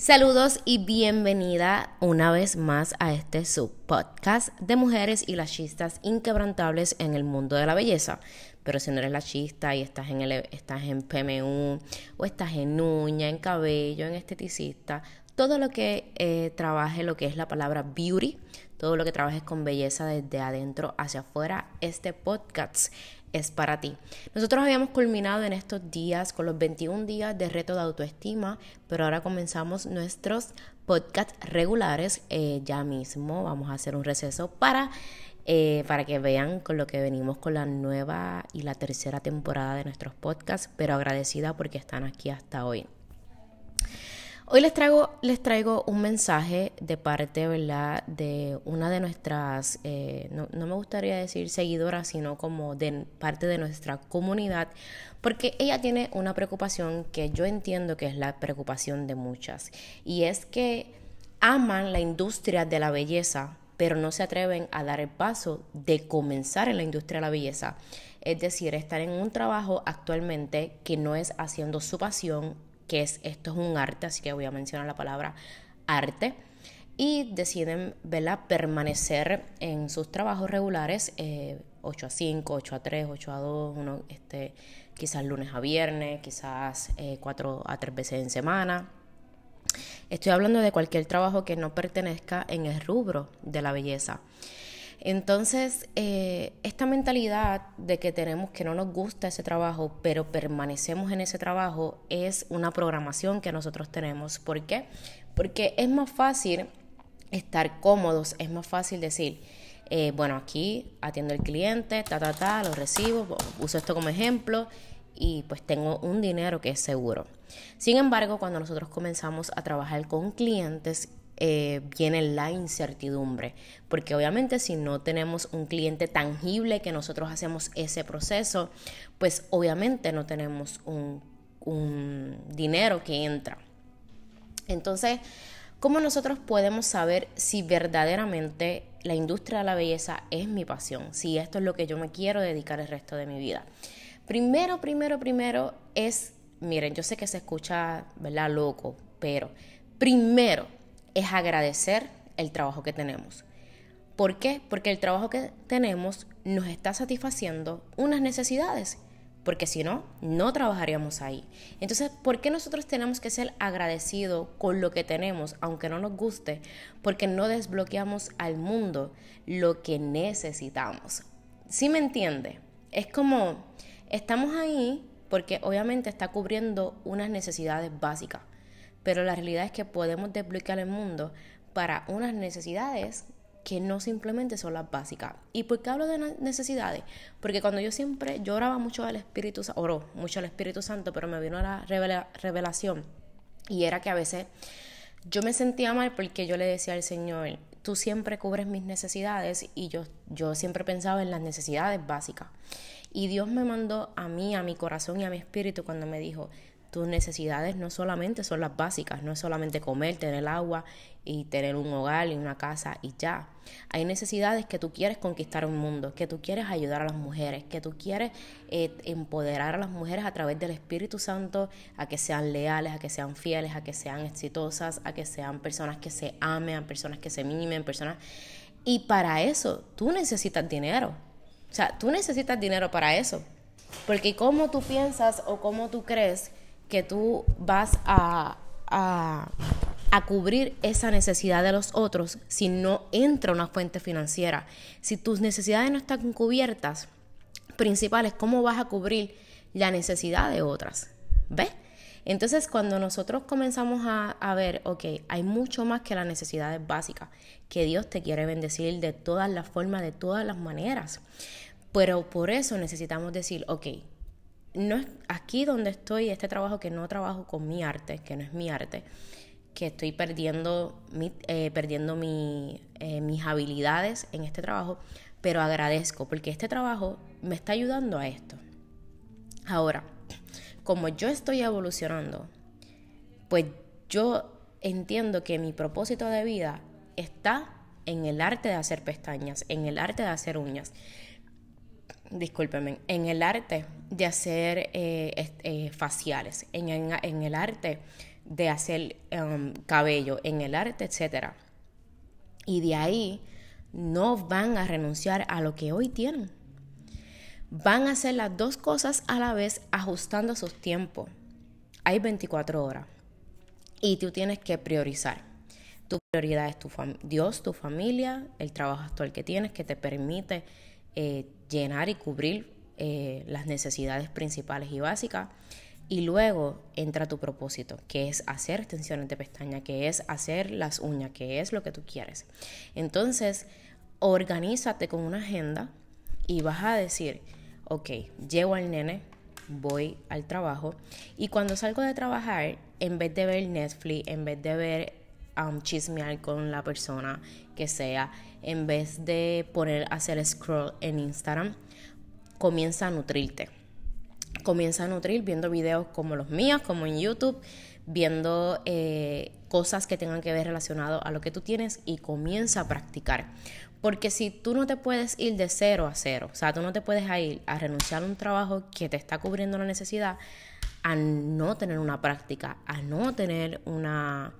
Saludos y bienvenida una vez más a este subpodcast de mujeres y las chistas inquebrantables en el mundo de la belleza. Pero si no eres la chista y estás en, el, estás en PMU o estás en uña, en cabello, en esteticista, todo lo que eh, trabaje lo que es la palabra beauty, todo lo que trabajes con belleza desde adentro hacia afuera, este podcast es para ti. Nosotros habíamos culminado en estos días con los 21 días de reto de autoestima, pero ahora comenzamos nuestros podcasts regulares eh, ya mismo. Vamos a hacer un receso para, eh, para que vean con lo que venimos con la nueva y la tercera temporada de nuestros podcasts, pero agradecida porque están aquí hasta hoy. Hoy les traigo, les traigo un mensaje de parte, ¿verdad?, de una de nuestras, eh, no, no, me gustaría decir seguidoras, sino como de parte de nuestra comunidad, porque ella tiene una preocupación que yo entiendo que es la preocupación de muchas, y es que aman la industria de la belleza, pero no se atreven a dar el paso de comenzar en la industria de la belleza. Es decir, estar en un trabajo actualmente que no es haciendo su pasión que es esto es un arte, así que voy a mencionar la palabra arte. Y deciden ¿verdad? permanecer en sus trabajos regulares, 8 eh, a 5, 8 a 3, 8 a 2, uno, este, quizás lunes a viernes, quizás 4 eh, a 3 veces en semana. Estoy hablando de cualquier trabajo que no pertenezca en el rubro de la belleza. Entonces, eh, esta mentalidad de que tenemos que no nos gusta ese trabajo, pero permanecemos en ese trabajo, es una programación que nosotros tenemos. ¿Por qué? Porque es más fácil estar cómodos, es más fácil decir, eh, bueno, aquí atiendo al cliente, ta, ta, ta, lo recibo, uso esto como ejemplo y pues tengo un dinero que es seguro. Sin embargo, cuando nosotros comenzamos a trabajar con clientes eh, viene la incertidumbre, porque obviamente si no tenemos un cliente tangible que nosotros hacemos ese proceso, pues obviamente no tenemos un, dinero que entra. Entonces, ¿cómo nosotros podemos saber si verdaderamente la industria de la belleza es mi pasión? Si esto es lo que yo me quiero dedicar el resto de mi vida. Primero, primero, primero es, miren, yo sé que se escucha, ¿verdad? Loco, pero primero es agradecer el trabajo que tenemos. ¿Por qué? Porque el trabajo que tenemos nos está satisfaciendo unas necesidades, porque si no, no trabajaríamos ahí. Entonces, ¿por qué nosotros tenemos que ser agradecidos con lo que tenemos, aunque no nos guste? Porque no desbloqueamos al mundo lo que necesitamos. ¿Sí me entiende? Es como, estamos ahí porque obviamente está cubriendo unas necesidades básicas pero la realidad es que podemos desbloquear el mundo para unas necesidades que no simplemente son las básicas. ¿Y por qué hablo de necesidades? Porque cuando yo siempre, yo oraba mucho al Espíritu Santo, mucho al Espíritu Santo, pero me vino la revelación y era que a veces yo me sentía mal porque yo le decía al Señor, tú siempre cubres mis necesidades y yo, yo siempre pensaba en las necesidades básicas. Y Dios me mandó a mí, a mi corazón y a mi espíritu cuando me dijo, tus necesidades no solamente son las básicas, no es solamente comer, tener agua y tener un hogar y una casa y ya. Hay necesidades que tú quieres conquistar un mundo, que tú quieres ayudar a las mujeres, que tú quieres eh, empoderar a las mujeres a través del Espíritu Santo a que sean leales, a que sean fieles, a que sean exitosas, a que sean personas que se amen, personas que se mimen, personas... Y para eso tú necesitas dinero. O sea, tú necesitas dinero para eso. Porque cómo tú piensas o cómo tú crees que tú vas a, a, cubrir esa necesidad de los otros si no entra una fuente financiera. Si tus necesidades no están cubiertas, principales, ¿cómo vas a cubrir la necesidad de otras? ¿Ves? Entonces, cuando nosotros comenzamos a, a, ver, ok, hay mucho más que las necesidades básicas, que Dios te quiere bendecir de todas las formas, de todas las maneras. Pero por eso necesitamos decir, ok, no es aquí donde estoy, este trabajo que no trabajo con mi arte, que no es mi arte, que estoy perdiendo, mi, eh, perdiendo eh, mis habilidades en este trabajo, pero agradezco porque este trabajo me está ayudando a esto. Ahora, como yo estoy evolucionando, pues yo entiendo que mi propósito de vida está en el arte de hacer pestañas, en el arte de hacer uñas discúlpeme, en el arte de hacer eh, eh, faciales, en, el arte de hacer um, cabello, en el arte, etc. Y de ahí no van a renunciar a lo que hoy tienen. Van a hacer las dos cosas a la vez ajustando sus tiempos. Hay 24 horas y tú tienes que priorizar. Tu prioridad es tu Dios, tu familia, el trabajo actual que tienes que te permite eh, llenar y cubrir eh, las necesidades principales y básicas. Y luego entra tu propósito, que es hacer extensiones de pestaña, que es hacer las uñas, que es lo que tú quieres. Entonces, organízate con una agenda y vas a decir, ok, llevo al nene, voy al trabajo y cuando salgo de trabajar, en vez de ver Netflix, en vez de ver um, chismear con la persona que sea, en vez de poner hacer scroll en Instagram, comienza a nutrirte. Comienza a nutrir viendo videos como los míos, como en YouTube, viendo eh, cosas que tengan que ver relacionado a lo que tú tienes y comienza a practicar. Porque si tú no te puedes ir de cero a cero, o sea, tú no te puedes ir a renunciar a un trabajo que te está cubriendo la necesidad, a no tener una práctica, a no tener una,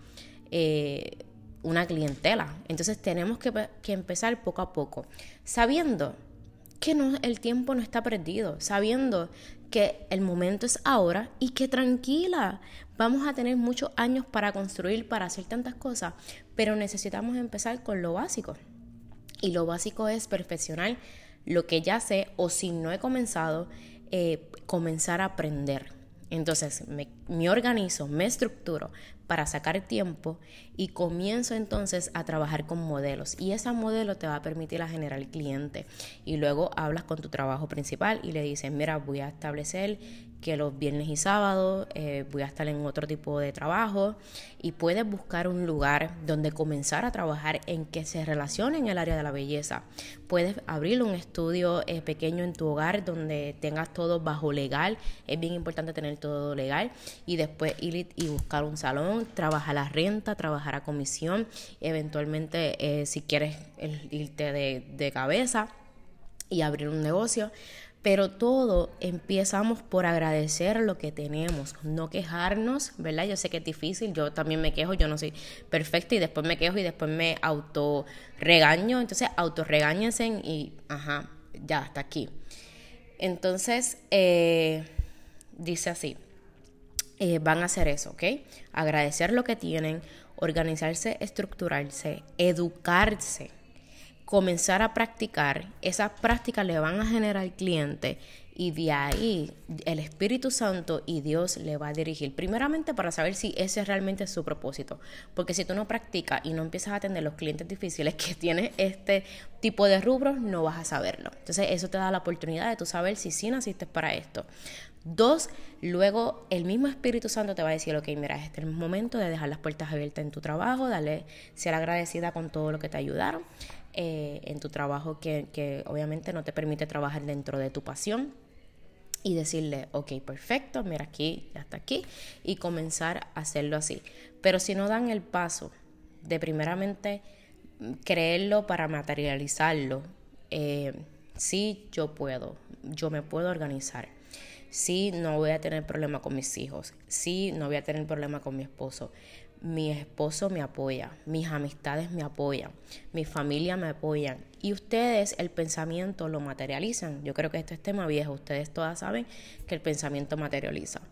eh, una clientela. Entonces tenemos que, que, empezar poco a poco, sabiendo que no, el tiempo no está perdido, sabiendo que el momento es ahora y que tranquila, vamos a tener muchos años para construir, para hacer tantas cosas, pero necesitamos empezar con lo básico. Y lo básico es perfeccionar lo que ya sé o si no he comenzado, eh, comenzar a aprender. Entonces me, organizo, me estructuro para sacar tiempo y comienzo entonces a trabajar con modelos. Y ese modelo te va a permitir a generar cliente. Y luego hablas con tu trabajo principal y le dices, mira, voy a establecer que los viernes y sábados eh, voy a estar en otro tipo de trabajo y puedes buscar un lugar donde comenzar a trabajar en que se relacione en el área de la belleza. Puedes abrir un estudio eh, pequeño en tu hogar donde tengas todo bajo legal. Es bien importante tener todo legal y después ir y buscar un salón, trabajar la renta, trabajar a comisión, eventualmente eh, si quieres irte de, de cabeza y abrir un negocio. Pero todo empezamos por agradecer lo que tenemos, no quejarnos, ¿verdad? Yo sé que es difícil, yo también me quejo, yo no soy perfecta y después me quejo y después me auto regaño, entonces autorregáñense y, ajá, ya, hasta aquí. Entonces, eh, dice así, eh, van a hacer eso, ¿ok? Agradecer lo que tienen, organizarse, estructurarse, educarse comenzar a practicar, esas prácticas le van a generar cliente y de ahí el Espíritu Santo y Dios le va a dirigir. Primeramente para saber si ese realmente es su propósito. Porque si tú no practicas y no empiezas a atender los clientes difíciles que tiene este tipo de rubros, no vas a saberlo. Entonces eso te da la oportunidad de tú saber si sí naciste para esto. Dos, luego el mismo Espíritu Santo te va a decir, ok, mira, este es el momento de dejar las puertas abiertas en tu trabajo, dale, ser agradecida con todo lo que te ayudaron eh, en tu trabajo que, que obviamente no te permite trabajar dentro de tu pasión y decirle, ok, perfecto, mira aquí, ya está aquí, y comenzar a hacerlo así. Pero si no dan el paso de primeramente creerlo para materializarlo, eh, sí yo puedo, yo me puedo organizar sí no voy a tener problema con mis hijos, sí no voy a tener problema con mi esposo. Mi esposo me apoya, mis amistades me apoyan, mi familia me apoyan y ustedes el pensamiento lo materializan. Yo creo que esto es tema viejo, ustedes todas saben que el pensamiento materializa.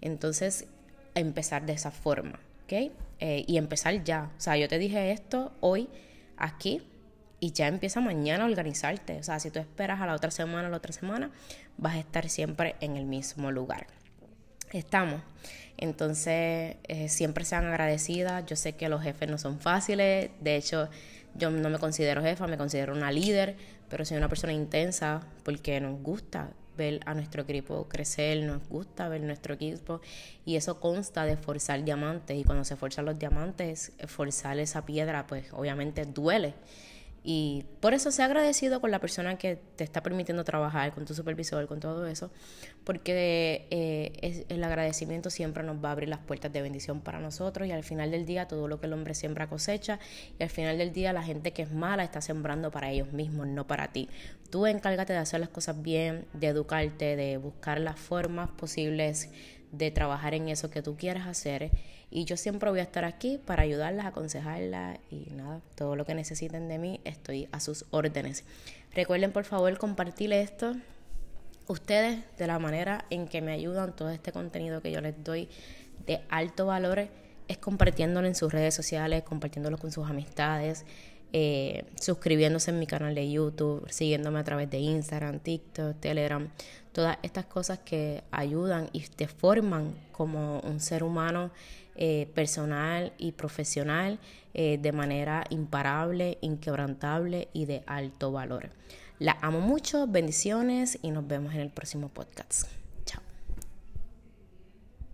Entonces, empezar de esa forma, ¿ok? Eh, y empezar ya. O sea, yo te dije esto hoy aquí, y ya empieza mañana a organizarte. O sea, si tú esperas a la otra semana, la otra semana, vas a estar siempre en el mismo lugar. Estamos. Entonces, eh, siempre sean agradecidas. Yo sé que los jefes no son fáciles. De hecho, yo no me considero jefa, me considero una líder, pero soy una persona intensa porque nos gusta ver a nuestro equipo crecer, nos gusta ver nuestro equipo y eso consta de forzar diamantes y cuando se forzan los diamantes, forzar esa piedra pues obviamente duele y por eso sea agradecido con la persona que te está permitiendo trabajar, con tu supervisor, con todo eso, porque eh, el agradecimiento siempre nos va a abrir las puertas de bendición para nosotros y al final del día todo lo que el hombre siembra cosecha y al final del día la gente que es mala está sembrando para ellos mismos, no para ti. Tú encárgate de hacer las cosas bien, de educarte, de buscar las formas posibles de trabajar en eso que tú quieres hacer. Y yo siempre voy a estar aquí para ayudarlas, aconsejarlas y nada, todo lo que necesiten de mí, estoy a sus órdenes. Recuerden por favor compartir esto ustedes de la manera en que me ayudan todo este contenido que yo les doy de alto valor es compartiéndolo en sus redes sociales, compartiéndolo con sus amistades, eh, suscribiéndose en mi canal de YouTube, siguiéndome a través de Instagram, TikTok, Telegram, todas estas cosas que ayudan y te forman como un ser humano eh, personal y profesional eh, de manera imparable, inquebrantable y de alto valor. La amo mucho, bendiciones y nos vemos en el próximo podcast.